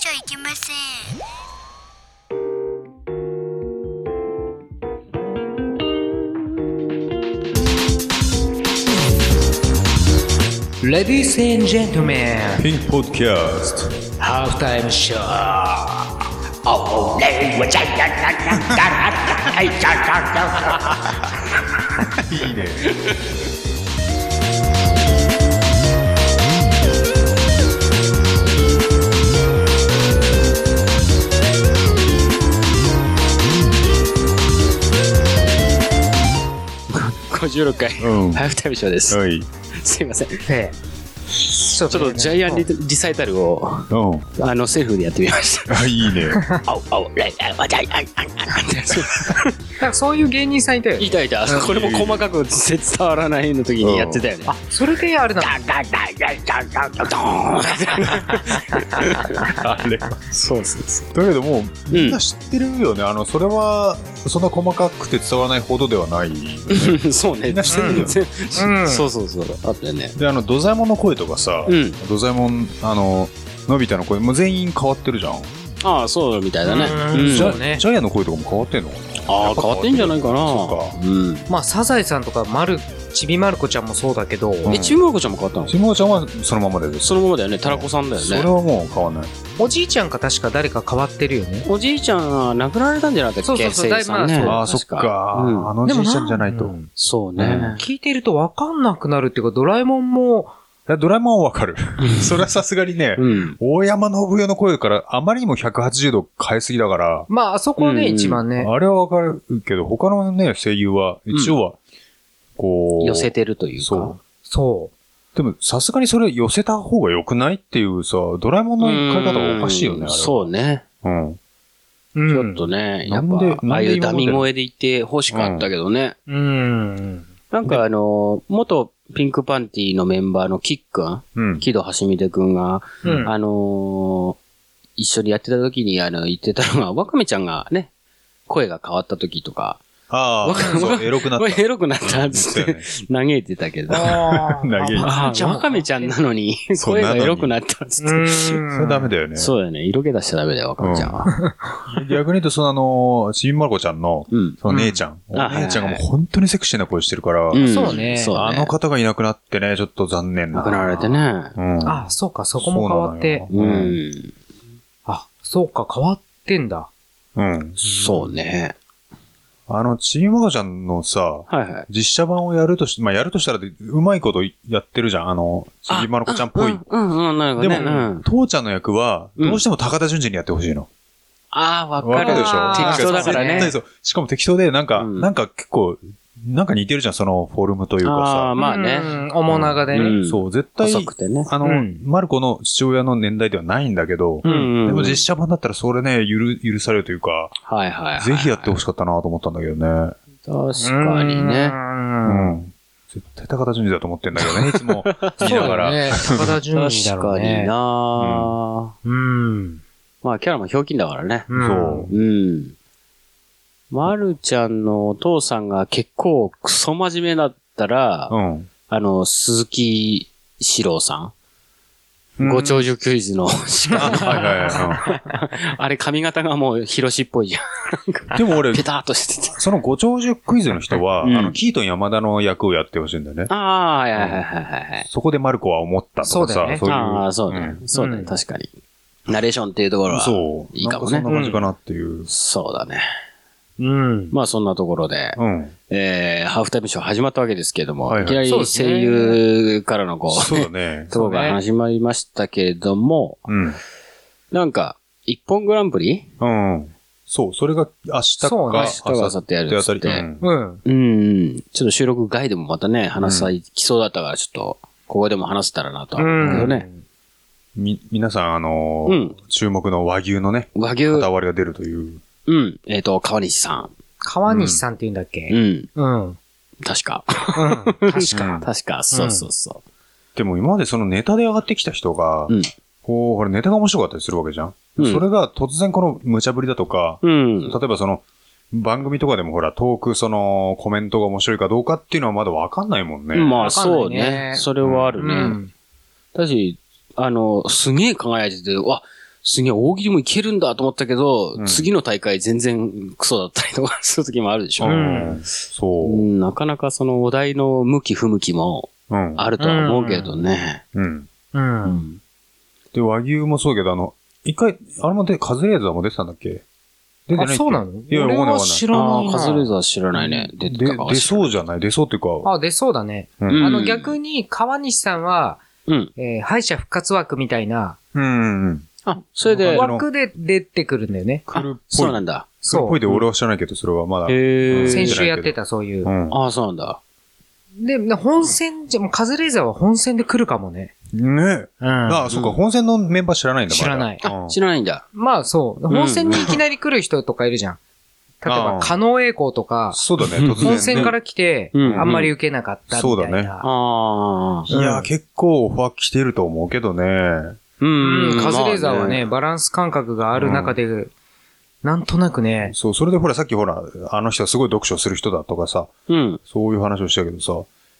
じゃいけません。Ladies and gentlemen, ピンクポッドキャスト half time show. いいね56回、うん。ハーフタイムショーです。はい。すいません。ちえ。えちょょっとジャイアンリリサイタルを、うん。あの、セルフでやってみました。あいいね。あお、あお、レイ、あ、ジャイアン、あ、あ、なんかそういう芸人さんいたよね。いたいた。これも細かく伝わらないの時にやってたよね。あ、それであれだ。ああれそうそうそう。だけどもうみんな知ってるよね、あのそれはそんな細かくて伝わらないほどではないそうね。みんな知ってるよねそうそうそう。あったよね。であの土左衛門の声とかさ、うん。土左衛門あののび太の声もう全員変わってるじゃん、ああ、そうみたいだね。うんうんジャそうねジャイアンの声とかも変わってんのかなああ、変わってんじゃないかな。そうん。まあ、サザエさんとか、まる、ちびまる子ちゃんもそうだけど、ん。え、ちむろこちゃんも変わったの？ちもちゃんはそのままでそのままだよね。たらこさんだよね。それはもう変わんない。おじいちゃんか確か誰か変わってるよね。おじいちゃんが亡くなられたんじゃなかったっけ？そうそうそう生さんね。だいぶまああそっ確か、うん。あのじいちゃんじゃないと、うんそうね。聞いてると分かんなくなるっていうか、ドラえもんも、いやドラえもんはわかる。それはさすがにね、うん。大山信代の声からあまりにも180度変えすぎだから、まあ、あそこはね、うん一番ね。あれはわかるけど、他のね、声優は、一応は、こう、寄せてるというか。そそう。う。でも、さすがにそれ寄せた方が良くないっていうさ、ドラえもんの変え方がおかしいよね、あれは。そうね。うん。うちょっとね、やっぱ、ああいうダミ声で言って欲しかったけどね。うん。なんかあの、元ピンクパンティのメンバーのキックン、うん。木戸橋秀くんが、うん。あのー一緒にやってた時にあの言ってたのが、ワカメちゃんがね、声が変わった時とか、ああ、わかるそう、エロくなっ エロくなったっつって嘆いてたけど。あ投げ ああ、ワカメちゃんなのに、声がエロくなったっつって。うん。それダメだよね。そうだよね。色気出しちゃダメだよ、ワカメちゃんは。逆に言うと、そのあの、ちびまる子ちゃんの、うん。その姉ちゃん。姉ちゃんがもう本当にセクシーな声してるから、んそうねそうね。あの方がいなくなってね、ちょっと残念亡くなられて。ね。うん。あ、そうか、そこも変わって。そうなのようん。あ、そうか、変わってんだ。うん。そうね。あの、ちびまるちゃんのさ、はいはい。実写版をやるとし、まあ、やるとしたらで、うまいことやってるじゃん。あの、ちびまる子ちゃんっぽい。うんうん、うんなるほでどね。も、うん父ちゃんの役は、どうしても高田純次にやってほしいの。ああ、わかる。わかるでしょ？適当だからね。しかも適当で、なんか、うんなんか結構、なんか似てるじゃん、そのフォルムというああ、かまあね。うん。面長でね。うんさ。そう、絶対、細くてね。あの、うんマルコの父親の年代ではないんだけど、うんうん。でも実写版だったらそれね、許、許されるというか、はいはいはい。ぜひやってほしかったなと思ったんだけどね。確かにう。ね。うんん。絶対高田純次だと思ってんだけどね、いつも言いながら。ね。高田純次だ確かに。なうん。まあ、キャラもひょうきんだからね。うんそううん。まるちゃんのお父さんが結構クソ真面目だったら、うん。あの、鈴木史郎さん？ご長寿クイズの司会の はいはいは あれ髪型がもうヒロシっぽいじゃい。でも俺ん。ペ、ターっとしてて。そのご長寿クイズの人は、うんあの、キートン山田の役をやってほしいんだよね。ああ、はいはいはいはいはい。そこでマルコは思ったとかさ、そうだよねそういう。ああ、そうね。んそうね。うん確かに。ナレーションっていうところは。そう。いいかもねなんかそんな感じかなっていう。そうだね。うん。まあそんなところで、うん。えー、ハーフタイムショー始まったわけですけれども、はいはいいきなり声優からのこう、そうだね。ところが始まりましたけれども、うん。なんか、一本グランプリ？うん。そう、それが明日か、そうね明日か明後日やるっつってうんうん。うん、ちょっと収録外でもまたね、話さいきそうだったから、ちょっと、ここでも話せたらなとは思うけどね。み、皆さん、あのーうん注目の和牛のね、和牛、片割りが出るという。うん、えっ、と、川西さ川西さんって言うんだっん。うけん、うん。うん。確か。確か。確か、そうそうそでも今までそのネタで上がってきた人が、うんこう、ほらネタが面白かったりするわけじゃん。うんそれが突然この無茶ぶりだとか、う。うん。例えばその、番組とかでもほら、トーク、その、コメントが面白いかどうかっていうのはまだわかんないもんね。まあ、そうねね。それはあるね。うん。だし、あの、すげえ輝いてて、わ、すげえ大喜利もいけるんだと思ったけど、うん次の大会全然クソだったりとかする時もあるでしょ。うんそうう。ん、なかなかそのお題の向き不向きもうん。あるとは思うけどね。うん。う。うんん。で、和牛もそうけど、あの、一回、あれもで、カズレーザーも出てたんだっけ？出てないっあ、けそうなの？いや、俺わかんないわかんないは知らああ、ないな。カズレーザー知らないね。出てたかで、出そうじゃない？出そうっていうか、あ、出そうだね。うんうんあの逆に川西さんは、うん。えー敗者復活枠みたいなうんうん。あ、それで、わ枠で出てくるんだよね。来るっぽい。そうなんだ。来るっぽいで俺は知らないけど、それはまだ。へえ。先週やってたそういうう。ん。ああ、そうなんだ。で、な本戦じゃ、もうカズレーザーは本戦で来るかもね。ねえ。うん。ああ、そっか、うん本戦のメンバー知らないんだ、知らないうんあ、知らないんだ。まあそう。本戦にいきなり来る人とかいるじゃん。例えば、加納栄光とか、そうだね、突然、ね。本戦から来て、うんあんまり受けなかったみたいそうだねな。ああ。いや、結構オファー来てると思うけどね。ううん、カズレーザーはまあね、バランス感覚がある中で、なんとなくね、そう、それでほら、さっきほら、あの人はすごい読書する人だとかさ、うん。そういう話をしたけどさ、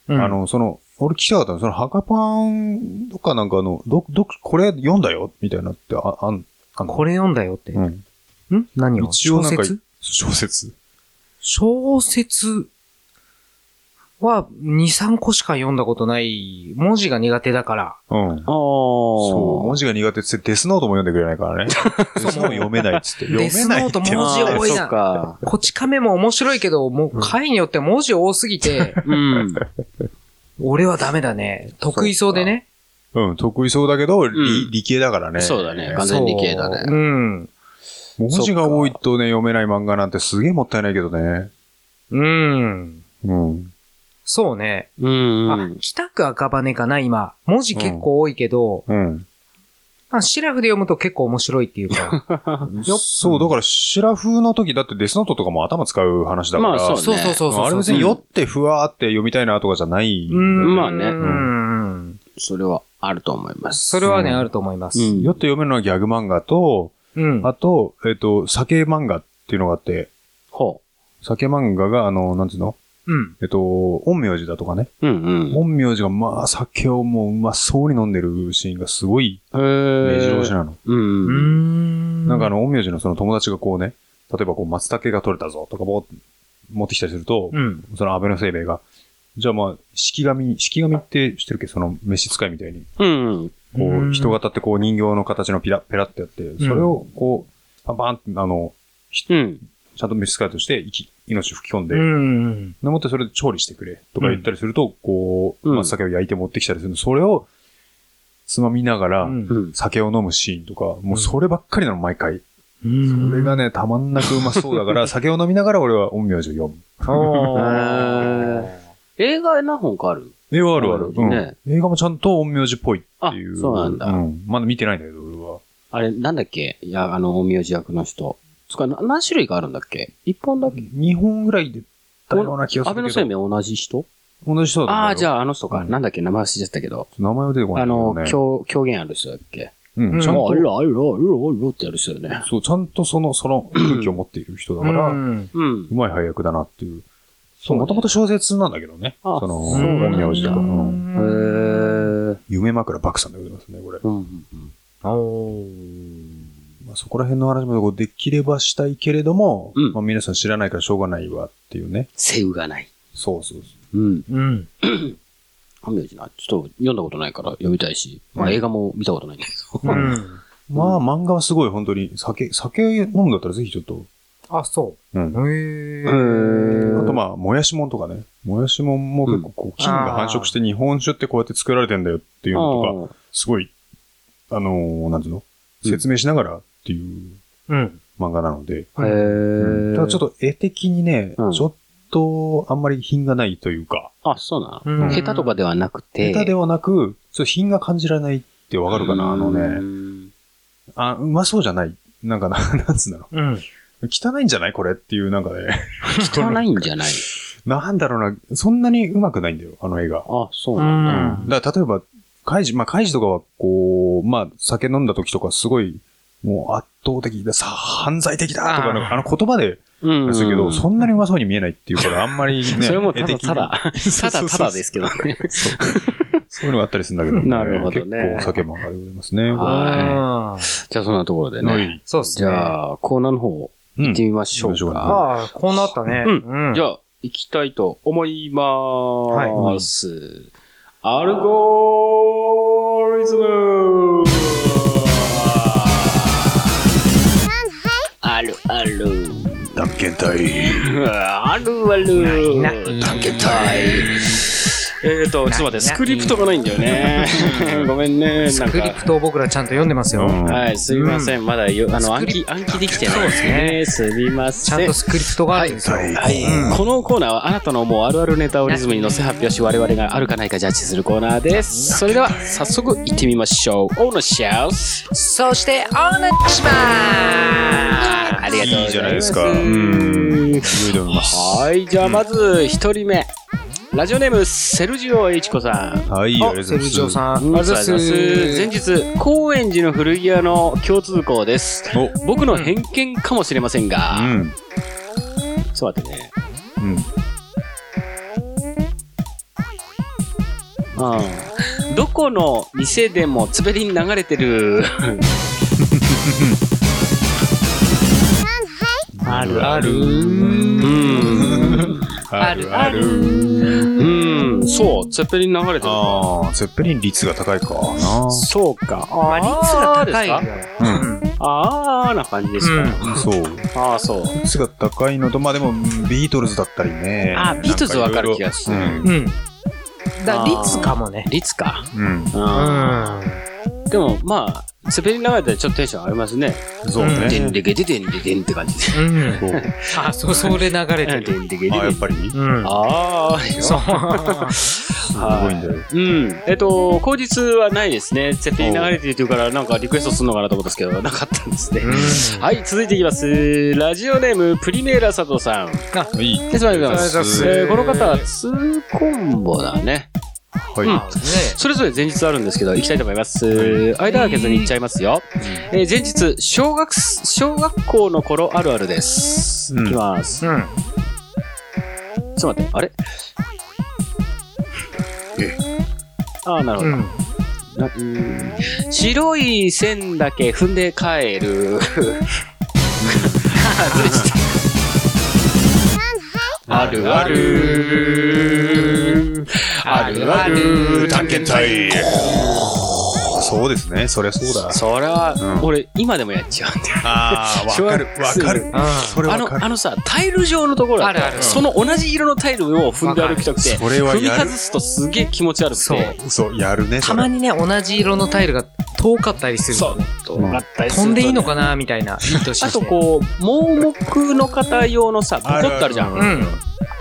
うん。あの、その、俺聞きたかったの、その、ハカパンとかなんかあの、ど、ど、これ読んだよ？みたいなって、あ、あん、あんの？これ読んだよって。うん。ん？何を？一応なんか小説？小説？小説？は2、3個しか読んだことない。文字が苦手だから。うん。ああ。そう、文字が苦手って言ってデスノートも読んでくれないからね。デスノート読めないっつって。読めないってデスノート文字多いなか。こち亀も面白いけど、もう回によって文字多すぎて、うん。俺はダメだね。得意そうでね。うん、得意そうだけど、理うん理系だからね。そうだね。完全に理系だそう。ん。文字が多いとね、読めない漫画なんてすげえもったいないけどね。うん。うん。そうね。うん。あ、北区赤羽かな、今。文字結構多いけど、うん。あシラフで読むと結構面白いっていうか。そう、だから、シラフの時だってデスノートとかも頭使う話だから。まあそうねそうそうそうそう。あれ別に酔ってふわーって読みたいなとかじゃない。うん。まあねうん。それはあると思います。それはね、うんあると思います。うん酔って読めるのはギャグ漫画と、うん。あと、えっ、と、酒漫画っていうのがあって、ほ酒漫画が、あの、なんつうの？うん。えっと、陰陽師だとかね。う。うんうん。陰陽師がまあ酒をもううまそうに飲んでるシーンがすごいへ目白押しえ。なの。う。うんん。なんかあの、陰陽師のその友達がこうね、例えばこう松茸が取れたぞとかぼー持ってきたりすると、うん。その安倍の生命が、じゃあまあ、式神、式神って知ってるっけ？その召使いみたいに。うん。こうんう、人型ってこう人形の形のピラ、ペラってやって、それをこう、パンパンって、あの、うん。ちゃんと召使いとして生き、命吹き込んで、うん。でもってそれで調理してくれとか言ったりすると、こう、うん松茸を焼いて持ってきたりするの。それを、つまみながら。酒を飲むシーンとか、もうそればっかりなの、毎回。うんそれがね、たまんなくうまそうだから、酒を飲みながら俺は陰陽師を読む。映画何本かある？映画あるある。うんね映画もちゃんと陰陽師っぽいっていう。あそうなんだん。まだ見てないんだけど、俺は。あれ、なんだっけ？いや、あの、陰陽師役の人。つか、な何種類かあるんだっけ？一本だけ2本ぐらいでたような気がす安倍るけど。の生命同じ人？同じ人だと思うよああ、じゃああの人か。うんなんだっけ名前忘れちゃったけど。名前は出てこないあの、んだけどね。狂、狂言ある人だっけ？うん、ちゃんあ、とい、ろ、あいろ、いろ、いろってやる人だよね。そう、ちゃんとその、その空気を持っている人だから、ううんうん。まい配役だなっていう。そう、もともと小説なんだけどね。あその、そうなんだ陰陽師とか。うんへー。夢枕漠さんでございますね、これ。うんうんおまあ、そこら辺の話もできればしたいけれども、うんまあ、皆さん知らないからしょうがないわっていうね。背負がない。そうそうそうん。うん。陰陽師な。ちょっと読んだことないから読みたいし、まあ映画も見たことないんだけど。うん。う。まあ、漫画はすごい、本当に。酒、酒飲むんだったらぜひちょっと。あ、そうん。う。へへえ。ーあとまあ、もやしもんとかね。もやしもんも結構こう、菌が繁殖して日本酒ってこうやって作られてんだよっていうのとか、すごい、あのー、なんていうの？うん説明しながらっていううん。漫画なので。あーへー。ただちょっと絵的にね、うんちょっとあんまり品がないというか、あ、そうなうんの下手とかではなくて。下手ではなく、そう品が感じられないってわかるかなあのうね、んあ、うまそうじゃない。なんかな、なんつうのうん。汚いんじゃないこれっていうなんかね。汚いんじゃない なんだろうな、そんなにうまくないんだよ、あの映画。あ、そうなんだ。だから例えば、カイジ、まあカイジとかはこう、まあ酒飲んだ時とかすごい、もう圧倒的だ、さあ、犯罪的だとかの、あーあの言葉で、うんですけど、そんなにうまそうに見えないっていうから、あんまりね。それもただただ、ただただですけどね。そういうのがあったりするんだけど、なるほどね結構お酒も上がりますね。はうんじゃあそんなところでね。はい。じそうっすね。ゃあ、コーナーの方、行ってみましょううん行きましょうか。ああ、こうなったね。うんじゃあ、あ、行きたいと思いまーす。アルゴリズムあるある。探えーと、ちょっと待って、スクリプトがないんだよね。ごめんね。スクリプトを僕らちゃんと読んでますよ。うんはい、すみません。まだよ、あの、暗記、暗記できてないですね。すみません。ちゃんとスクリプトがあるんですよ。はいはい、うんこのコーナーはあなたの思うあるあるネタをリズムに乗せ発表し我々があるかないかジャッジするコーナーです。それでは早速行ってみましょう。オーナーシャウスそして、お願いしまありがとうございます。いいじゃないですかうん。いいと思います。はい、じゃあまず一人目。ラジオネーム、セルジオエイチコさん。はい、ありがとうございます。セルジオさん。ありがとうございます。前日、高円寺の古着屋の共通項です。お、僕の偏見かもしれませんが、うん。ちょっと待ってね。うん。うん。どこの店でも滑りに流れてる。あるある。うん。あるある。うん。そう、ツェッペリン流れてる。ああ、ゼッペリン率が高いかな。そうか。まあ、率が高い。うんあーな感じですか。そう。ああ、そう。率が高いのと、まあでも、ビートルズだったりね。あビートルズわかる気がするなんうん。だ率かもね。率か。ろうん。ううん。ん。でも、まあ、ツェッペリン流れてちょっとテンション上がりますね。そううんでんね。でけででんででんって感じで。あ、そう、それ流れてでる。んでけででん。あ、やっぱりうん。ああ、そう。すごいんだよ。うん。えっと、口実はないですね。設定に流れてるっていうから、なんかリクエストするのかなと思ったんですけど、なかったんですね。うんはい、続いていきます。ラジオネーム、プリメーラ佐藤さん。いい。いつもありがとうございます。ありえーこがとうございますの方は2コンボだね。はい。うんねそれぞれ前日あるんですけど、行きたいと思います。間は空けずに行っちゃいますよ。えー前日、小学、小学校の頃あるあるです。うんいきます。うん。ちょっと待って、あれ？えああ、なるほど。うん。白い線だけ踏んで帰る。あるある。あるある。探検隊。そうですね。そりゃそうだ。それは、うん俺、今でもやっちゃうんだよ。ああ、わかる。わかる。それあの、わかる。あのさ、タイル状のところあるあるその同じ色のタイルを踏んで歩きたくて、それは踏み。外すとすげえ気持ち悪くそうて、そう、やるね。に。たまにね、同じ色のタイルが遠かったりするとね。遠かったりするとね飛んでいいのかなみたいな。いい年して。あとこう、盲目の方用のさ、ボコってあるじゃん。あう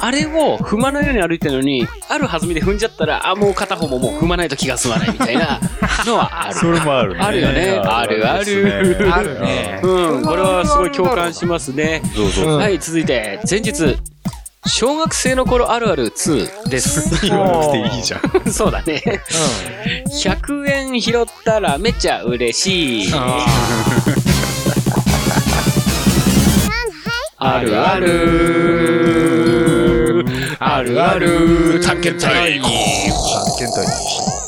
ん。れを踏まないように歩いてるのに、ある弾みで踏んじゃったら、あ、もう片方ももう踏まないと気が済まないみたいな のはある。それもあるね。あるよねあるあるですねあるねうん、これはすごい共感しますね。そうそうそう。はい、続いて、前日。小学生の頃あるある2です。言わなくていいじゃん。そうだね。100円拾ったらめっちゃ嬉しい。あるある。あるある。探検隊。探検隊。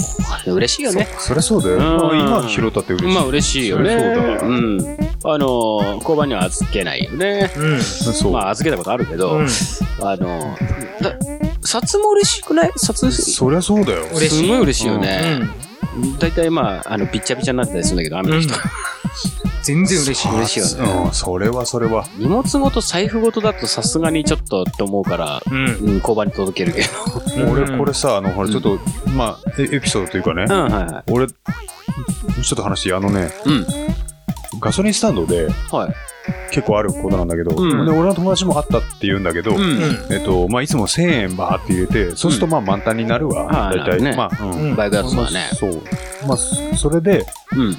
嬉しいよね。そりゃそうだよ。うんまあ今拾ったって嬉しい。まあ嬉しいよね。そうだうん。あのー、交番には預けないよね。うん。そう。まあ預けたことあるけど、うん。あの札も嬉しくない？札そりゃそうだよ。すごい嬉しいようね。ん。大体まあ、あの、びっちゃびちゃになってたりするんだけど、雨の人。全然嬉しい。嬉しいよね。うん、それはそれは。荷物ごと財布ごとだとさすがにちょっとって思うから、うん。うん、交番に届けるけど。俺、これさ、あの、ほら、ちょっと、まあ、エエピソードというかねう、ん、はいはい。俺、ちょっと話あのね、うん。ガソリンスタンドではい。結構あることなんだけど、うんで俺の友達もあったって言うんだけど、うん。えっと、まあ、いつも1000円バーって入れて、そうするとまあ満タンになるわ、はい大体。ねまあ、うん。うんバイクだとそうだね。そう。まあ、そそれで、うん。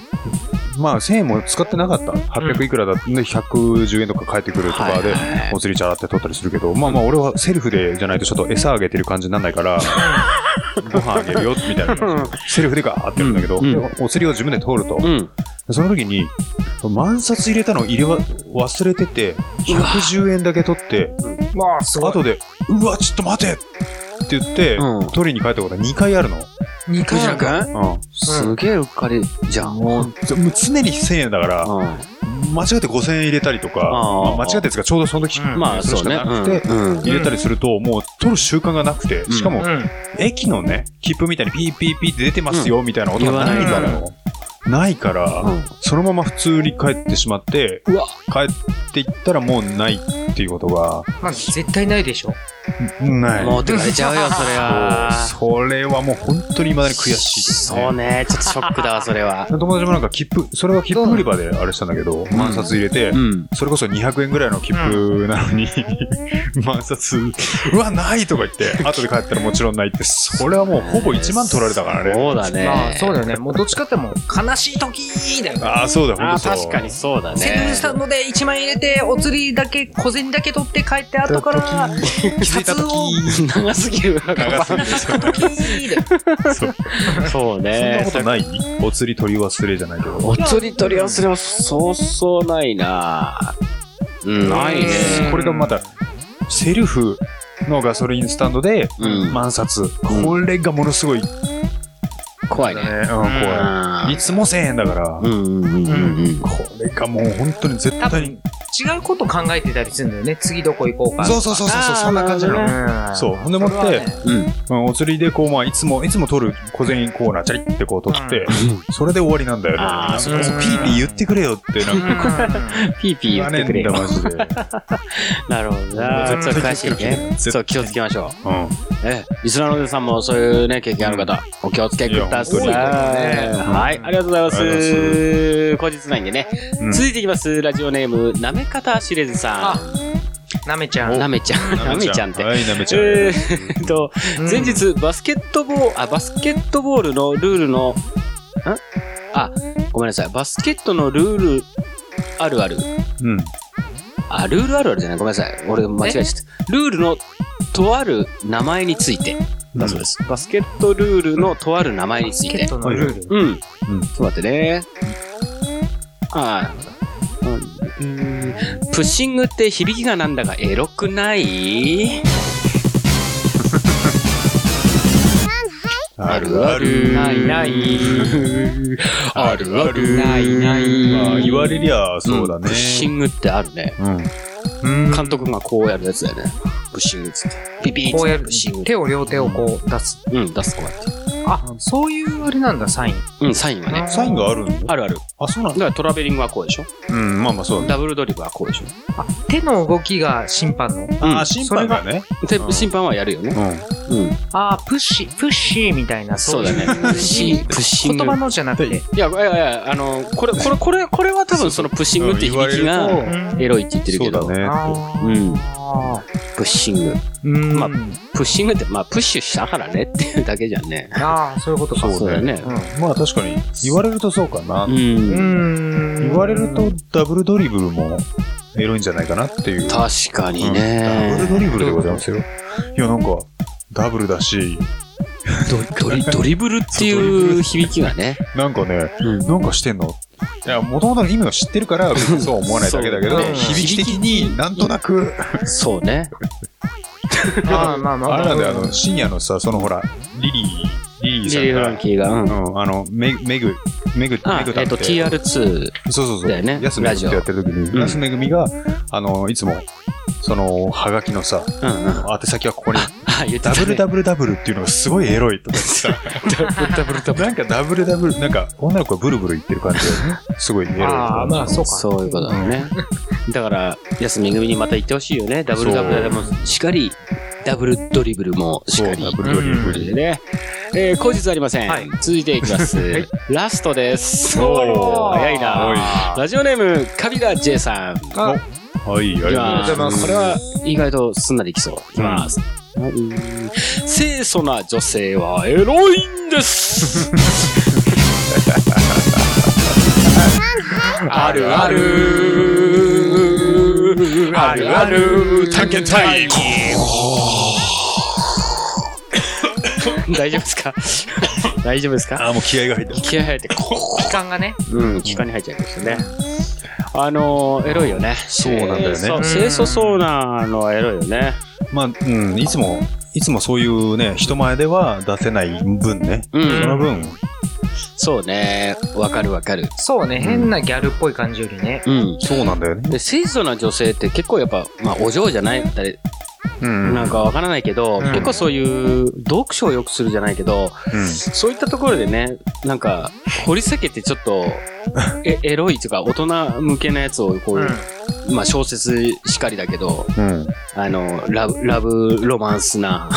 まあ、1000円も使ってなかった。800いくらだって、110円とか返ってくるとかでお釣りチャラって取ったりするけど、まあまあ、俺はセルフでじゃないとちょっと餌あげてる感じにならないから、ご飯あげるよ、みたいな。セルフでガーってやるんだけど、お釣りを自分で取ると。うん。その時に、万札入れたの入れわ忘れてて、110円だけ取って、まあ。後で、うわ、ちょっと待てって言って、うん取りに帰ったことが2回あるの。2回藤田くんうん。すげえうっかりじゃん。もう常に1000円だから、うん間違って5000円入れたりとか、あーまあ間違ってですか、ちょうどその時、うんまあそうね。それしかなくて、うん入れたりすると、もう取る習慣がなくて、しかも、うん。駅のね、切符みたいにピーピーピーって出てますよ、みたいな音がないからよ。ないから、うんそのまま普通に帰ってしまって、うわ、帰っていったらもうないっていうことが、まあ、絶対ないでしょ。ない。持ってかれちゃうよ、それは。そうそれはもう本当に未だに悔しいですね。そうね、ちょっとショックだわ、それは。友達もなんか切符、それは切符売り場であれしたんだけど、万札入れて、うん。それこそ200円ぐらいの切符なのに、万札、うわ、ないとか言って、後で帰ったらもちろんないって、それはもうほぼ1万取られたからね。そうだね。まあ、そうだよね。もうどっちかってもう、悲しい時だよね。ああ、そうだ、ほんあとそう。確かにそうだセブンねス。タンドで1万円入れて、お釣りだけ、小銭だけ取って帰って、後から、札を時長すぎる。長すぎて時で。そうそうそんなね。ことない？お釣り取り忘れじゃないけど。お釣り取り忘れはそうそうないなうん、ないね。これがまた、セルフのガソリンスタンドで、うん万札。これがものすごい、ね、怖いね。うん、怖い。いつも1000円だから、うんうんうんうんこれがもう本当に絶対に。違うこと考えてたりするんだよね。次どこ行こうか。そうそうそうそう、そんな感じなの。うん。そう。ほんでもって、うん。うんお釣りでこう、まあ、いつも、いつも取る小銭コーナー、チャリってこう取って、それで終わりなんだよね。あーなんかそうそうピーピー言ってくれよって、なんか、ピーピー言ってくれよマジで。なるほどな。絶対そう詳しい気をつけなきゃね。そう、気をつけましょうん。う。え、リスナーの皆さんもそういうね、経験ある方、お気をつけください。いや本当にねはい、ありがとうございます。後日ないんでね。うん続いていきます。ラジオネーム、なめかたしれずさなめちゃん。ん。なめちゃん。なめちゃんって。はい、なめちゃん。えーっと、うん前日、バスケットボール、あ、バスケットボールのルールの、ん？あ、ごめんなさい。バスケットのルールあるある。うん。あ、ルールあるあるじゃない？ごめんなさい。俺間違えちゃった。ルールのとある名前について。だそうです。バスケットルールのとある名前についてチケッ。トのルール。うん。うんちょっと待ってね。ああ、なるほど。うんプッシングって響きがなんだかエロくない？ある？ある。ないない。ある？ある。ないないまあ、言われりゃ、そうだねんプッ。シングってあるね。うん。監督がこうやるやつだよね。プッシングっつって。ピピーっつってこうやるプッシング。手を両手をこう出す。うん、出すこうやって。あ、そういうあれなんだ、サイン。うん、サインはね。サインがあるの？あるある。あ、そうなんだ。だからトラベリングはこうでしょ？うん、まあまあそうだね。ダブルドリブルはこうでしょ？あ、手の動きが審判の？うんああ、審判がね。でうん審判はやるよね。うん。うん。あ、プッシー、プッシーみたいな。そうだね。プッシング、プッシング。言葉のじゃなくて。いや、いやいや、あの、これ、これ、これ、これは多分そのプッシングって響きがうんエロいって言ってるけど、そうだね。あうんあプッシング。うん。まあプッシングって、まあ、プッシュしたからねっていうだけじゃんね。ああ、そういうことか。そうだよね。まあ確かに、言われるとそうかなう。。うんん。言われるとダブルドリブルもエロいんじゃないかなっていう。確かにダブルね。ドリブルでございますよ。いや、なんか、ダブルだし、ドリ、ドリブルっていう響きがね。なんかね、うんなんかしてんの？いや、もともとの意味を知ってるから、別にそう思わないだけだけど、ね響き的になんとなく、そうね。ま あまあまあ。あれなんだよ、あの、深夜のさ、そのほら、リリー、リリーさんジェリー・フランが、キーが、うん。うん、あの、メメグ、メグ、あメグ、タえっと、って、TR2。そうそうそう。だよね安めぐってやってる時に、うん安めぐみが、あの、いつも、その、はがきのさ、うんうん。宛先はここに、ダブルダブルダブルっていうのがすごいエロいとか言ってさ、ダブルダブルなんかダブルダブル、なんか女の子がブルブル言ってる感じで、すごいエロいとかああ、まあそうか。そういうことだね。だから、安めぐみにまた言ってほしいよね。ダブルダブルでもしっかり、ダブルドリブルもしっかり。そうダブルドリブルでね。えー、後日ありません。はい続いていきます。いラストです。おー早いな。ラジオネーム、カビラ J さん。あはい、ありがとうございます。これは意外とすんなりいきそう。いきます。うん清楚な女性はエロいんです。あるある。あるある。探検タイム。大丈夫ですか？大丈夫ですか？あー、もう気合が入った。気合入って、こ期間がね。う、うん、気管に入っちゃいますよね。あのー、エロいよね。そうなんだよねそう清楚そうなのはエロいよね。まあ、うん、いつも、いつもそういうね、人前では出せない分ね。うんその分、そうね。わかるわかる。そうね、変なギャルっぽい感じよりね。うん。そうなんだよね。で、清楚な女性って結構やっぱ、まあ、お嬢じゃないったり、うん。なんかわからないけど、うん結構そういう、読書を良くするじゃないけど、うん。そういったところでね、なんか、掘り下げてちょっと、え、エロいというか、大人向けなやつを、こう、うんまあ小説しかりだけど、うん。あの、ラブ、ラブロマンスな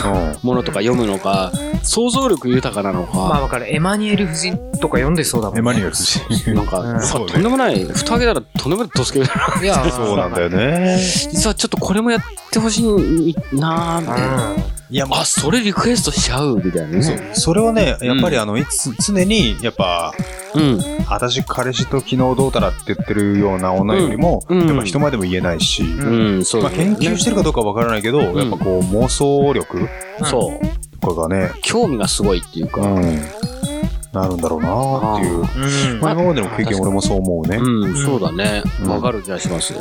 ものとか読むのか、想像力豊かなのか、まあわかる。エマニュエル夫人とか読んでそうだもんね。エマニュエル夫人。なんか、うんとんでもない、蓋開けたらとんでもないドスケベだな。いや、そうなんだよね。実はちょっとこれもやってほしいなぁ、みたいな。いや、まあ、それリクエストしちゃうみたいなそうね。それはね、やっぱりあの、いつ、常に、やっぱ、うん。私彼氏と昨日どうたらって言ってるような女よりも、うんうんやっぱ人前でも言えないし、うん、そうまあ研究してるかどうかわからないけど、んやっぱこう妄想力そう。とかがね、興味がすごいっていうか。うん、なるんだろうなっていう。うん。まあ今までの経験俺もそう思うね。うん、そうだね。うんわかる気がします。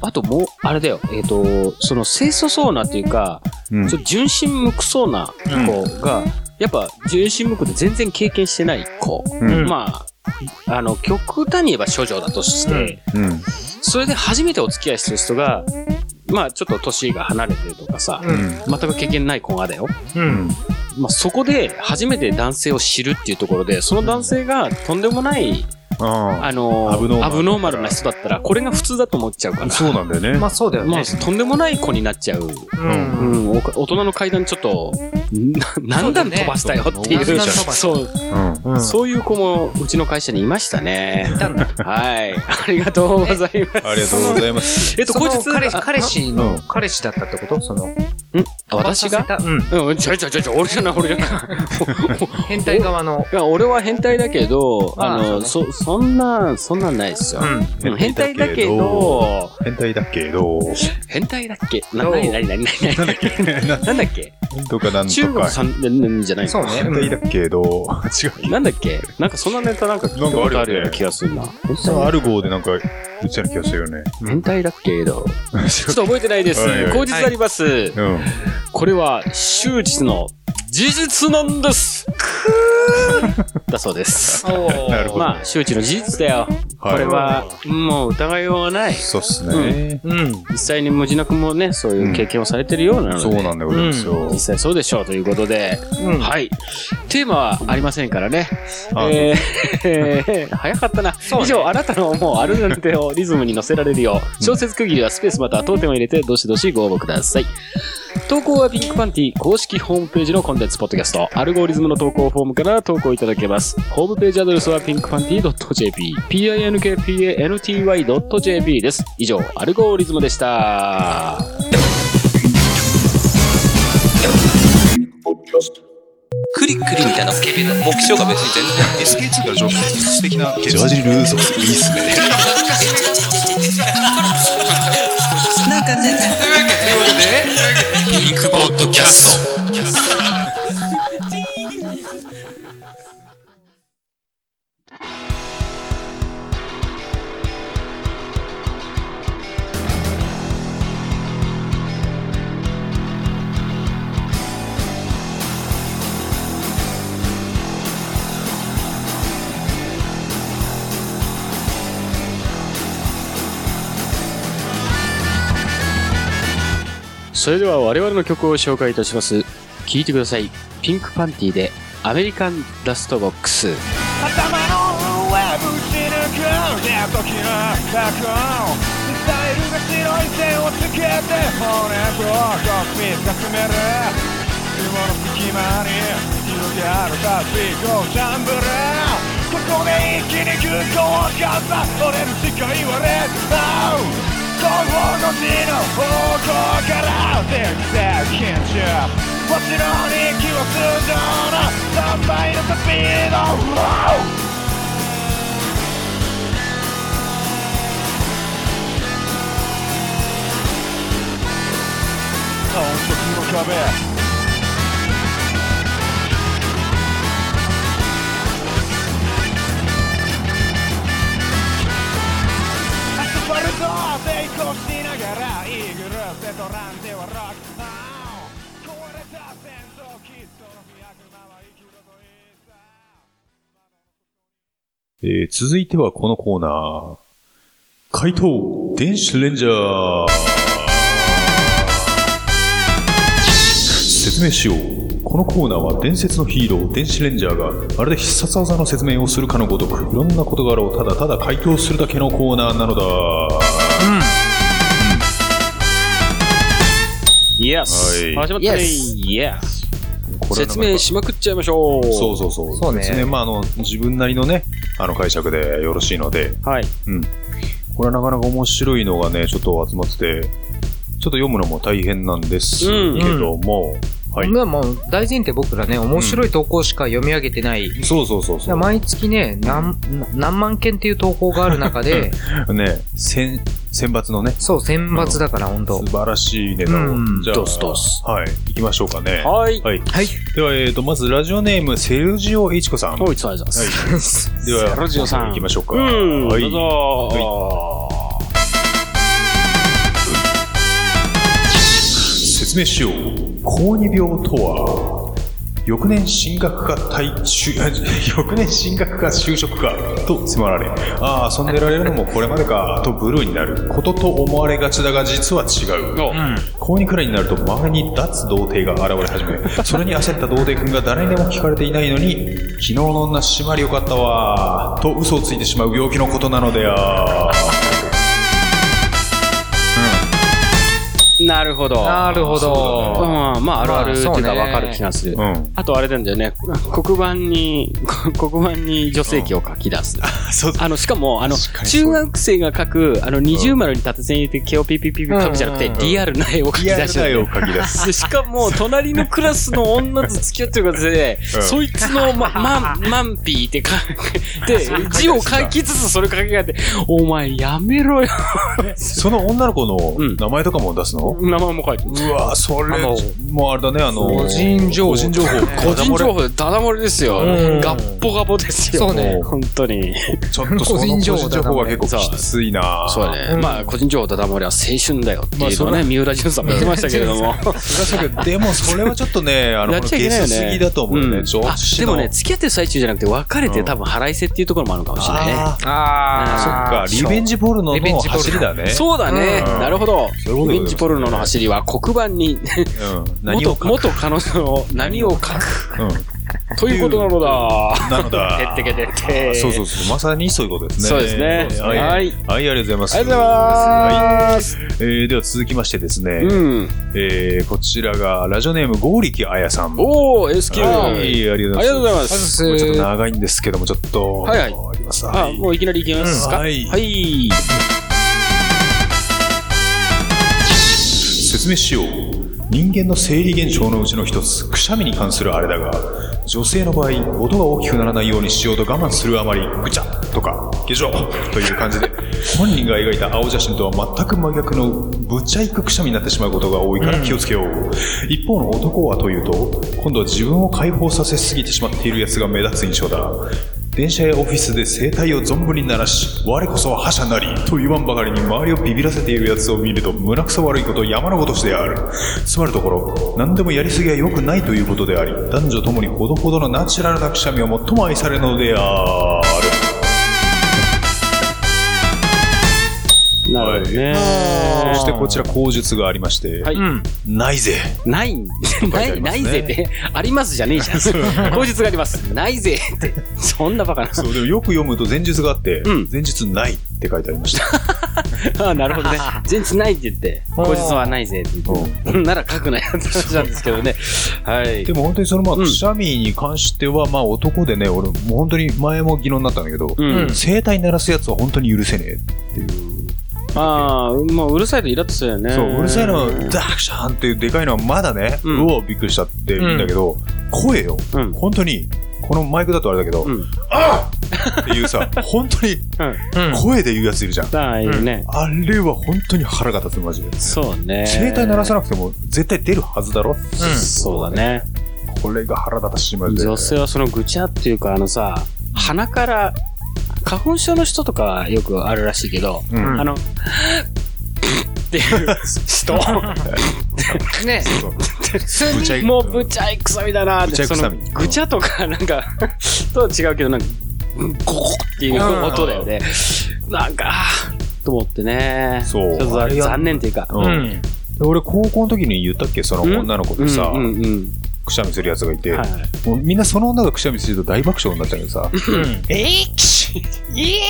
あともう、あれだよ。えっ、と、その清楚そうなっていうか、うんちょっと純真無垢そうな子が、やっぱ純真無垢で全然経験してない子。うんまあ、あの、極端に言えば処女だとして、うん。それで初めてお付き合いする人が、まあちょっと年が離れてるとかさ、うん。全く経験ない子がだよ。う。うんん。まあそこで初めて男性を知るっていうところで、その男性がとんでもない、ああのアブノーマルアブノーマルな人だったら、これが普通だと思っちゃうから。そうなんだよね。まあそうだよまあ、ね。とんでもない子になっちゃう。う。うんん、お大人の階段ちょっと、な何段飛ばしたよっていう。そうそう、うん。うん。そういう子もうちの会社にいましたね。いたんだ。はい。ありがとうございます。ありがとうございます。えっと、その後日、彼彼氏うんの、彼氏だったってこと？その、あ私が？うん。うん、ちょいちょいちょいちょい、俺じゃない、俺じゃない。変態側の。いや、俺は変態だけど、あの、そ、そんな、そんなんないっすよ。うん。うん変態だけど、変態だけど、変態だっけ？な、どうなになになになに？なんだっけ？な なんだっけ？なんとかなん中とか。国さんんじゃないの？そうね。変態だけど、違う。なんだっけ？なんかそんなネタなんか聞いたことあるような気がするな。さあ、る号でなんか言ってた気がするよね。変態だっけ？ど。ちょっと覚えてないですはいはい。口実あります。うん。これは、終日の事実なんです。だそうです。なるほど。まあ、周知の事実だよ。こはいれは、もう疑いようがない。そうっすね。うん。実際に文字なくもね、そういう経験をされてるようなので、そうなんでございますよ実。際そうでしょうということで、うん。はい。テーマはありませんからね。あえー、早かったな。以上、あなたのもうあるなんてをリズムに乗せられるよう、小説区切りはスペースまたは当店を入れて、どしどしご応募ください。投稿はピンクパンティ公式ホームページのコンテンツポッドキャスト、アルゴリズムの投稿フォームから投稿いただけます。ホームページアドレスはピンクパンティ .jp、pinkpanty.jp です。以上、アルゴリズムでした。クリックリみたいな目標が別に全然 SK2 から素敵なジャージルーソーいいっすね。なんかねというわけでピンクポッドキャスト。それでは我々の曲を紹介いたします。聴いてください。ピンクパンティでアメリカンラストボックス。頭の上ぶち抜くね時の錯音ミサイルが白い線をつけて骨とコスミかすめる雲の隙間に広がるパシフィコジャンブルここで一気に空港をかった俺の視界はレッド後方の字の方向から全然緊張こっちの方に気は通常の3倍のスピードイーグルセトランではク壊れた戦争の生き、えー、続いてはこのコーナー。怪盗電子レンジャー。説明しよう。このコーナーは伝説のヒーロー電子レンジャーがまるで必殺技の説明をするかのごとくいろんな事柄をただただ回答するだけのコーナーなのだ。うん。い始まったね Yes Yes! これ説明しまくっちゃいましょう。そうそうそう。そうね説明まあ、あの、自分なりのね、あの解釈でよろしいので、はい。うん。これはなかなか面白いのがね、ちょっと集まってて、ちょっと読むのも大変なんですけども、はい。まあもう大前提僕らね、面白い投稿しか読み上げてない。そうそうそうそう。毎月ね、何、何万件っていう投稿がある中で、ね、選、選抜のね、そう、選抜だから、本当素晴らしいネタを。うんじゃあ、ドスドスはい。行きましょうかね。はい。はい。はい。では、えっ、と、まず、ラジオネーム、セルジオ・エイチコさん。おい、つわります。では、セルジオさん行きましょうか。うん、はい。どうぞ。説明しよう。高二病とは、翌年進学か退就、翌年進学か就職かと迫られ、ああ、遊んでられるのもこれまでかとブルーになることと思われがちだが実は違う。お高2くらいになると周りに脱童貞が現れ始め、それに焦った童貞君が誰にでも聞かれていないのに、昨日の女締まりよかったわと嘘をついてしまう病気のことなのであなるほど。なるほど。うん、まあ、あるあるっていうか分かる気がする。うん。あとあれなんだよね、黒板に、黒板に女性器を書き出す。そうあの、しかも、あの、中学生が書く、あの、二重丸に縦線入れて毛をピピピピ書くじゃなくて、リアルな絵を書きリア出してるルな絵を描き出す。で しかも、隣のクラスの女と付き合ってることで、うん。そいつの、ま、まん、マンピーって書 いて、字を書きつつそれ書き換えて、お前やめろよ。その女の子うん。の名前とかも出すの、名前も書いてる。うわそれもうあれだね、あの、個人情報個人情報。個人情報でダダ漏れですよ。うんガッポガポですよ。そうね本当に。ちょっとその個人情報は結構きついなそうだね。うんまあ、個人情報ダダ漏れは青春だよっていうのをね、三浦淳さんも言ってましたけれども。でもそれはちょっとね、あの、やっちゃいけないよね。ゲスすぎだと思うよね。でもね、付き合ってる最中じゃなくて、別れて多分腹いせっていうところもあるのかもしれないね。ああーそっか、リベンジポルノのリベンジポルノ走りだね。そうだね。うんなるほど。リベンジポルノの走りは黒板にうん。何を元、元彼女の何を書く？うん。ということなのだ。なのだ。てってけてって。そうそうそう。まさにそういうことですね。そうですねはい。ははいい、ありがとうございます。ありがとうございます。はい。えー、では続きましてですね。うん。えー、こちらが、ラジオネーム、ゴーリキあやさん。おー、SQ。はい、ありがとうございます。ありがとうございまあす。すこれちょっと長いんですけども、ちょっと。はいはいいきます。あ、はい。もういきなりいきますかうんはいはい。説明しよう。人間の生理現象のうちの一つ、くしゃみに関するあれだが、女性の場合、音が大きくならないようにしようと我慢するあまり、ぐちゃとか、下場という感じで、本人が描いた青写真とは全く真逆のぶちゃいくくしゃみになってしまうことが多いから気をつけよう。一方の男はというと、今度は自分を解放させすぎてしまっている奴が目立つ印象だ。電車やオフィスで声帯を存分に鳴らし、我こそは覇者なりと言わんばかりに周りをビビらせているやつを見ると胸くそ悪いこと山のごとしである。つまるところ、何でもやりすぎは良くないということであり、男女ともにほどほどのナチュラルなくしゃみを最も愛されるのである。なるほどね。そしてこちら口述がありまして、はいうん。ないぜ。ない、ない、ないぜって、ありますじゃねえじゃん。口述があります。ないぜって。そんなバカな。そう、でもよく読むと前述があって、うん前述ないって書いてありました。あ あ、なるほどね。前日ないって言って、口述はないぜって言って。なら書くなよって話なんですけどね。はいで。も本当にそのまあ、うんくしゃみに関しては、まあ男でね、俺、もう本当に前も議論になったんだけど、うん。声帯鳴らすやつは本当に許せねえっていう。ああ、もううるさいとイラッとするよね。そう、うるさいの、ダクシャンっていうでかいのはまだね、ううんわ、びっくりしたって言うんだけど、声よ、うん本当に、このマイクだとあれだけど、うん。っていうさ、本当にうん。うん。声で言うやついるじゃん。ああ、いるね。あれは本当に腹が立つ、マジで。そうね。声帯鳴らさなくても絶対出るはずだろ、そうだね。これが腹立たしまで。女性はそのぐちゃっていうか、あのさ、鼻から、花粉症の人とかよくあるらしいけど、うん。あの、っていう人、ね。もうぶちゃいくさみだなって、ぶちゃいくさみそのぐちゃとかなんか、とは違うけど、なんか、ゴコっていう音だよね。なんか、と思ってね。そうちょっと残念っていうか。うんうん。で俺、高校の時に言ったっけ？その女の子とさ、うんうんうん。くしゃみするやつがいて、はい。もうみんなその女がくしゃみすると大爆笑になっちゃうけどさ、えー、きしえ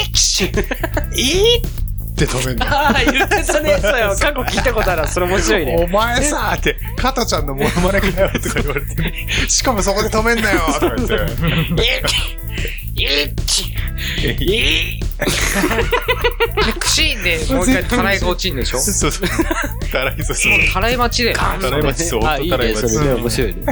ー、きしえー、って止めんの。ああ、言ってたね。そうよ。過去聞いたことある。それ面白いね。お前さーって、加トちゃんのモノマネかよとか言われて、しかもそこで止めんなよとか言って、で、くしんで、もう一回、たらいが落ちんでしょ？そうそう。たらいそうそう。たらい待ちだよ。たらい待ちそう。あ、いいね。たらい待ちそれね、面白いね。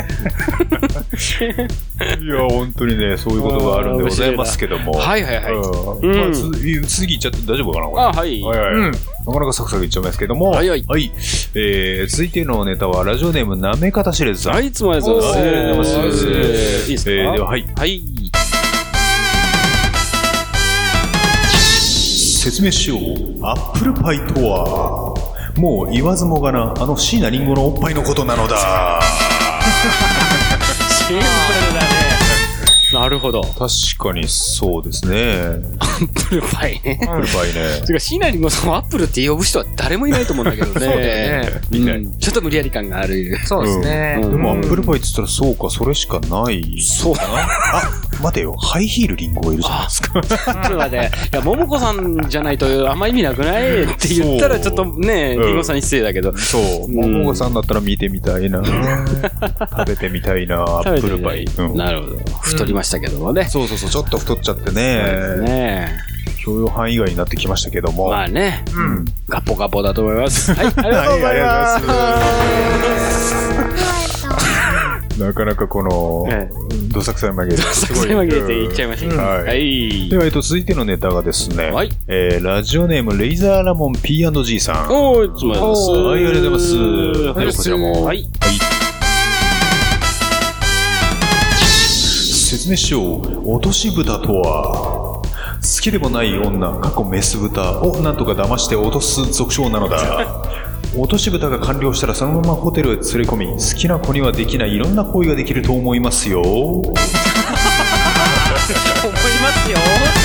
いや、本当にね、そういうことがあるんでございますけども。はいはいはい。うんまあつ次行っちゃって大丈夫かなあ、はい。はいはい。うんなかなかサクサクいっちゃいますけども。はいはいえー、続いてのネタは、ラジオネーム、なめかたしれずさん。はい、いつもありがとうございます。ありがとうございますいいですか？えー、では、はい。はい。説明しよう。アップルパイとは、もう言わずもがな、あの椎名林檎のおっぱいのことなのだ。シンプルだね。なるほど。確かにそうですね。アップルパイね。アップルパイね。てか、シーナリンゴさんをアップルって呼ぶ人は誰もいないと思うんだけどね。そうだよねうんちょっと無理やり感がある。そうですね。うんでも、アップルパイって言ったら、そうか、それしかない。そうだな。あ、待てよ。ハイヒールリンゴがいるじゃないですか。ちょっと待って。いや、桃子さんじゃないとあんま意味なくない？って言ったらちょっとね、うんリンゴさんに失礼だけど。そう。んももごさんだったら見てみたいな。食べてみたいな、アップルパイ。うんなるほど。太りましたけどもね。そうそうそう、ちょっと太っちゃってね。ね許容範囲外になってきましたけども。まあね、うん。ガポガポだと思います。はい、ありがとうございます。なかなかこのえ、どさくさい紛れて。作戦紛れていっちゃいました。はいはいで。は、えっと、続いてのネタがですね、はいえー、ラジオネーム、レイザーラモン P&G さん。おー、いつもありがとうございます。はい、ありがとうございます。はいはい、こちらも。はい。説明しよう。落とし蓋とは、好きでもない女、過去メス豚をなんとか騙して落とす俗称なのだ。落とし蓋が完了したらそのままホテルへ連れ込み、好きな子にはできないいろんな行為ができると思いますよ。思いますよ。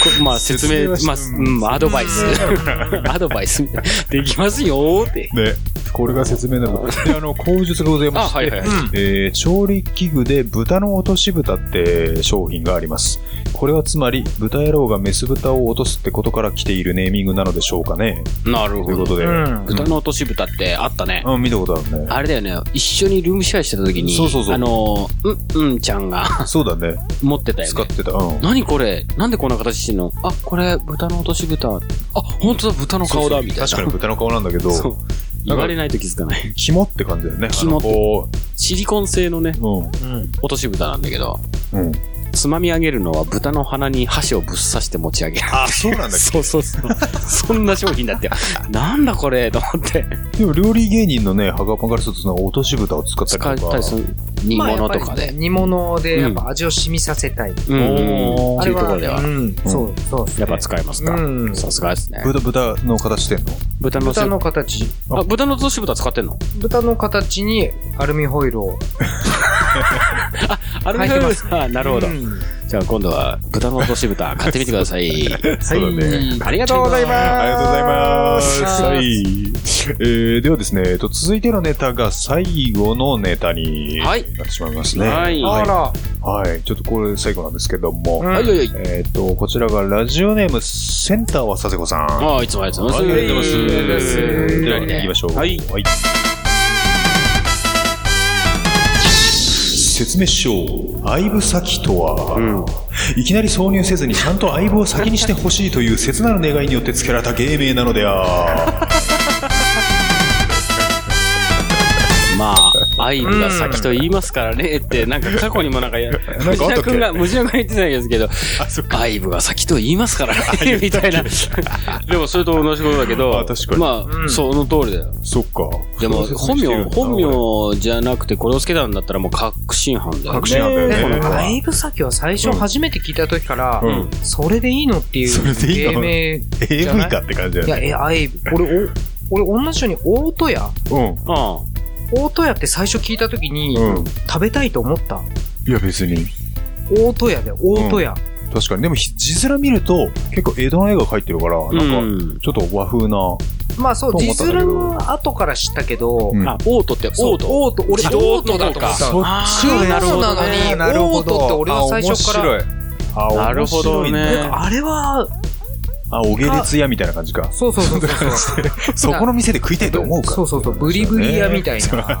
こまあ説明、まあ、うん、アドバイス。アドバイスみたいな。できますよーって。ね。これが説明なのか。で、あの、口述がございまして、あはいはいえー調理器具で豚の落とし蓋って商品があります。これはつまり、豚野郎がメス豚を落とすってことから来ているネーミングなのでしょうかね。なるほど。ということで。うん豚の落とし豚ってあったね。うん、見たことあるね。あれだよね、一緒にルームシェアしてた時に、そうそうそうあの、うん、うんちゃんがそうだね。持ってたよね。使ってた。うん。何これ？なんでこんな形しのあ、これ、豚の落とし豚。あ、本当だ、豚の顔だ、みたいな。確かに豚の顔なんだけど、そう。言われないと気づかない。肝って感じだよね。肝ってあのこシリコン製のね、う、うん。うん。落とし豚なんだけど、うん。つまみ上げるのは豚の鼻に箸をぶっ刺して持ち上げる。あ、そうなんだっ そうそうそう。そんな商品だって。なんだこれと思って。けでも料理芸人のね、ハガパンからすると、その落とし豚を使った使りとか。ったりする煮物とかまあやっぱりで。煮物でやっぱ味を染みさせたい。うんうん。おーっていうところではう。ん、そう、そうですね。やっぱ使えますか。うんさすがですね。豚、豚の形してんの？豚のせ豚の形。あ、豚の落とし豚使ってんの？豚の形にアルミホイルを。あれ入ってますあ、なるほどう。んじゃあ今度は豚の落とし豚買ってみてください。そうだね。ありがとうございます。ありがとうございます。はいはい。えー、ではですね、えっと、続いてのネタが最後のネタになはいってしまいますね。はいあら。はい。ちょっとこれ最後なんですけども、うんはいはいはい。えっと、こちらがラジオネームセンターは佐世子さん。ああ、いつもありがとうございます。はいありがとうございます。ありがとうございますでは行きましょう。はい。説明しよう。相武先とは、うん。いきなり挿入せずにちゃんと相棒を先にしてほしいという切なる願いによって付けられた芸名なのであま愛部が先と言いますからねって、なんか過去にもなんかや、ムジナ君が、ムジナ君が言ってないですけど、愛部が先と言いますからね、みたいな。でもそれと同じことだけど、あ確かにまあ、うんその通りだよ。そっか。でも、本名、本名じゃなくてこれをつけたんだったらもう確信犯だよね。確信犯だよねでも、これはライブ先は最初初めて聞いた時から、うんそれでいいのっていうそれでいいの？芸名。い？AV かって感じだよや、ね。え、あい、俺、お、俺同じように大戸屋うん。あ大戸屋って最初聞いた時に、うん。食べたいと思った？いや別に。大戸屋で、大戸屋。確かに。でも、ひ字面見ると、結構江戸の絵が描いてるから、なんか、うんちょっと和風な。まあそう、と思字ったんだけど面は後から知ったけど、うんあ、オートって、オート。オート、俺、自動オートだと思ったそっの。ちをねなるほどねなるほオートってど。俺は最初からあ面白い。あ、なるほどね面白いあれは、あ、お下劣屋みたいな感じか。そうそうそうそうそう。そこの店で食いたいと思うから。そうそうそう、ブリブリ屋みたいな。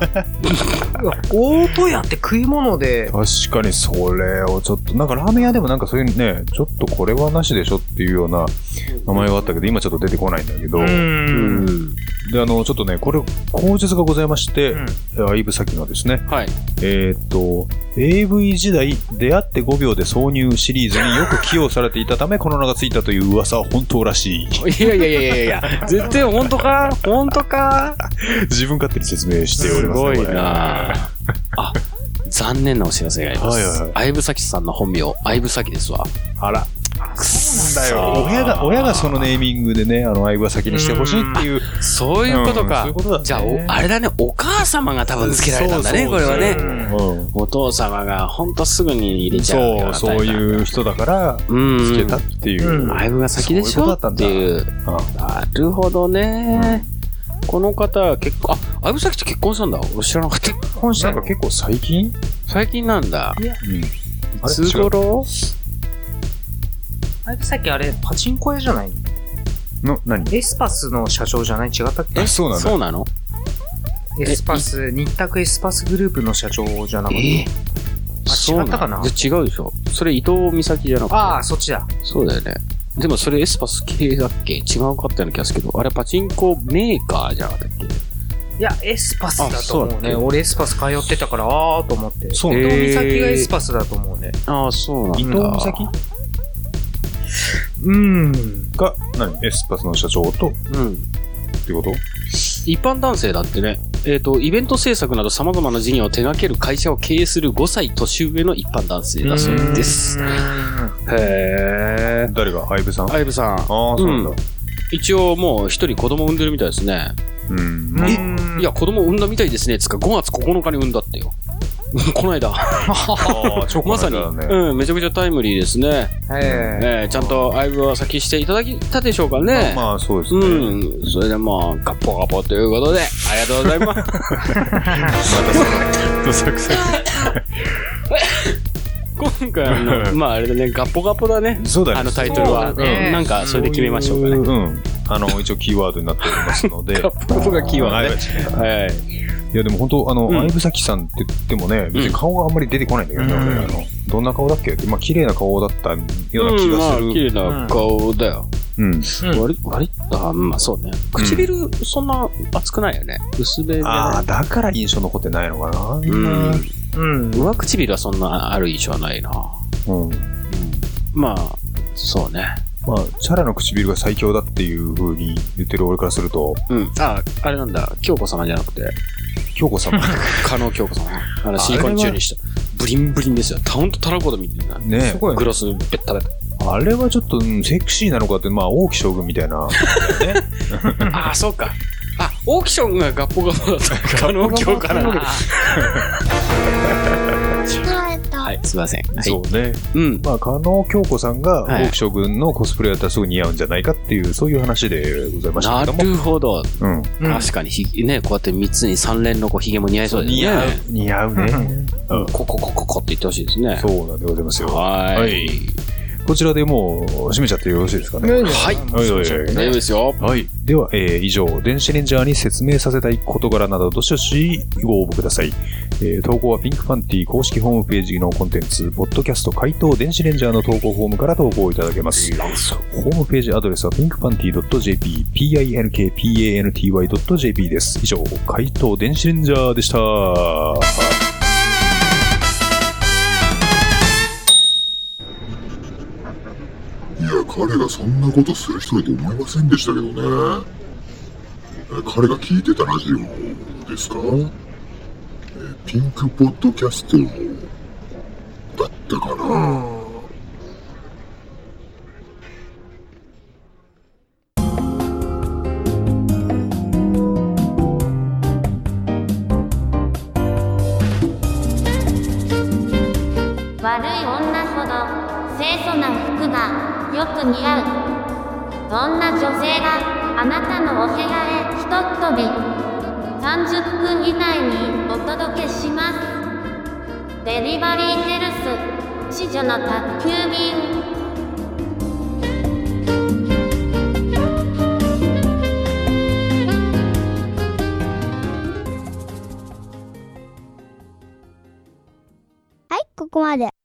大戸屋って食い物で、確かにそれをちょっと、なんかラーメン屋でもなんかそういうね、ちょっとこれはなしでしょっていうような名前があったけど、今ちょっと出てこないんだけど、う。うんん。で、あの、ちょっとね、これ、口述がございまして、うん相武咲のですね、はい。えーっと、AV 時代、出会って5秒で挿入シリーズによく起用されていたため、この名がついたという噂は本当らしい。いやいやいやいやいや、絶対本当か？本当か？自分勝手に説明しておりますね。すごいな あ、残念なお知らせがあります。はいはいはい相武咲さんの本名、相武咲ですわ。あら。そうだよ。親が、親がそのネーミングでね、あの、相武咲にしてほしいっていう。そういうことか。うんそういうことだねじゃあ、おあれだね、お母様が多分つけられたんだね、これはね。うん。お父様がほんとすぐに入れちゃうようそう、そうなタイプなんだいう人だから、うん。つけたっていう。うん相武が先でしょっていう。あなるほどね。この方、結構、あ、相武咲って結婚したんだ。俺知らなかった。本社なんか結構最近？最近なんだ。うん。いつ頃？あれさっきあれ、パチンコ屋じゃない？のの、何？エスパスの社長じゃない？違ったっけ？え、そうなんだ。そうなの？エスパス、日拓エスパスグループの社長じゃなかった？えあそうなの違ったかな？じゃあ違うでしょそれ伊東美咲じゃなくて。ああ、そっちだ。そうだよね。でもそれエスパス系だっけ？違うかったような気がするけど、あれパチンコメーカーじゃなかったっけ？いや、エスパスだとあそう思うね。だっけ俺エスパス通ってたから、あーと思って。そうなんだ伊東美咲がエスパスだと思うね。ああ、そうなんだ。伊東美咲？うん。が、何？エスパスの社長と、うん。ってこと？一般男性だってね、えっ、と、イベント制作など様々な事業を手掛ける会社を経営する5歳年上の一般男性だそうです。うんへー。誰が？相武さん？あアイブさん、あー、そうなんだ。一応もう一人子供産んでるみたいですね。うん。うんいや、子供産んだみたいですね。つか5月9日に産んだってよ。この間。まさに。うん、めちゃくちゃタイムリーですね。ええーちゃんとアイブは先していただけたでしょうかね。まあ、そうですうね。ん。それでまあ、ガッポガポということで、ありがとうございます。またその、どさくさ今回あの、まああれだね、ガッポガポだね。そうだね。あのタイトルは。なんかそれで決めましょうかね。うん。あの、一応キーワードになっておりますので。ガッポガポがキーワードねはいはい。いや、でも本当、あの、うん相武咲さんって言ってもね、別に顔があんまり出てこないんだけどね、うん俺あの、どんな顔だっけ？まあ、綺麗な顔だったような気がする。綺麗な顔だよ。うん。うん割り、割り、あ、まあそうね。唇、そんな厚くないよね。薄めでね。ああ、だから印象残ってないのかな。うん。うん。上唇はそんなある印象はないな。うん。まあ、そうね。まあ、チャラの唇が最強だっていう風に言ってる俺からすると、うん。あ、あれなんだ。京子様じゃなくて、京子様？加納京子様。あの、シリコン中にした。ブリンブリンですよ。タウンとタラコドみたいな。ねすごいグロスベッタベタ。あれはちょっと、うんセクシーなのかって、まあ、王毅将軍みたいな。あ、そうか。あ、オーキションがガッポガポだった。加納京かな。はい、すいません。はい。そうね。うん。まあ、加納京子さんがはい王毅将軍のコスプレやったらすぐ似合うんじゃないかっていう、そういう話でございましたなけども。るほど。うん。うん確かにひ、ね、こうやって3つに3連のこうヒゲも似合いそうですね。似合う。似合うね。うんコココココって言ってほしいですね。そうなんでございますよ。はーい。こちらでもう、閉めちゃってよろしいですかね。はいはいはいはい大丈夫ですよ。はい。では、えー以上、電子レンジャーに説明させたい事柄など、どしどしご応募ください。えー投稿はピンクパンティ公式ホームページのコンテンツ、ポッドキャスト回答電子レンジャーの投稿フォームから投稿いただけます。ホームページアドレスは pinkpanty.jp、pinkpanty.jp です。以上、回答電子レンジャーでした。彼がそんなことする人だと思いませんでしたけどね。彼が聞いてたラジオですか？ピンクポッドキャストだったかな。そんな女性があなたのお部屋へひとっ飛び。30分以内にお届けします。デリバリーヘルス、子女の宅急便。ここまで。